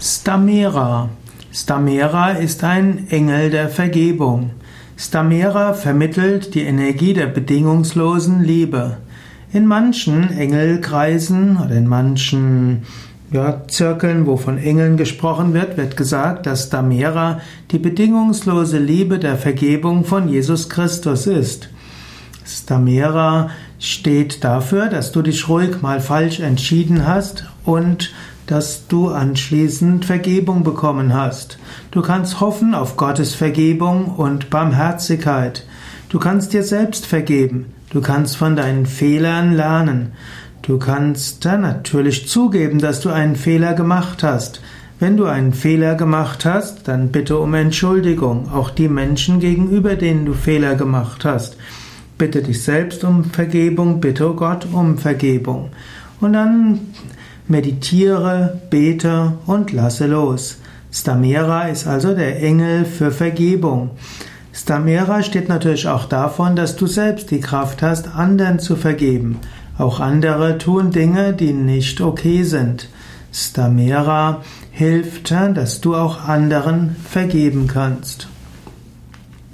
Stamera. Stamera ist ein Engel der Vergebung. Stamera vermittelt die Energie der bedingungslosen Liebe. In manchen Engelkreisen oder in manchen ja, Zirkeln, wo von Engeln gesprochen wird, wird gesagt, dass Stamera die bedingungslose Liebe der Vergebung von Jesus Christus ist. Stamera steht dafür, dass du dich ruhig mal falsch entschieden hast und dass du anschließend Vergebung bekommen hast. Du kannst hoffen auf Gottes Vergebung und Barmherzigkeit. Du kannst dir selbst vergeben. Du kannst von deinen Fehlern lernen. Du kannst dann natürlich zugeben, dass du einen Fehler gemacht hast. Wenn du einen Fehler gemacht hast, dann bitte um Entschuldigung, auch die Menschen gegenüber, denen du Fehler gemacht hast. Bitte dich selbst um Vergebung, bitte Gott um Vergebung. Und dann Meditiere, bete und lasse los. Stamera ist also der Engel für Vergebung. Stamera steht natürlich auch davon, dass du selbst die Kraft hast, anderen zu vergeben. Auch andere tun Dinge, die nicht okay sind. Stamera hilft, dass du auch anderen vergeben kannst.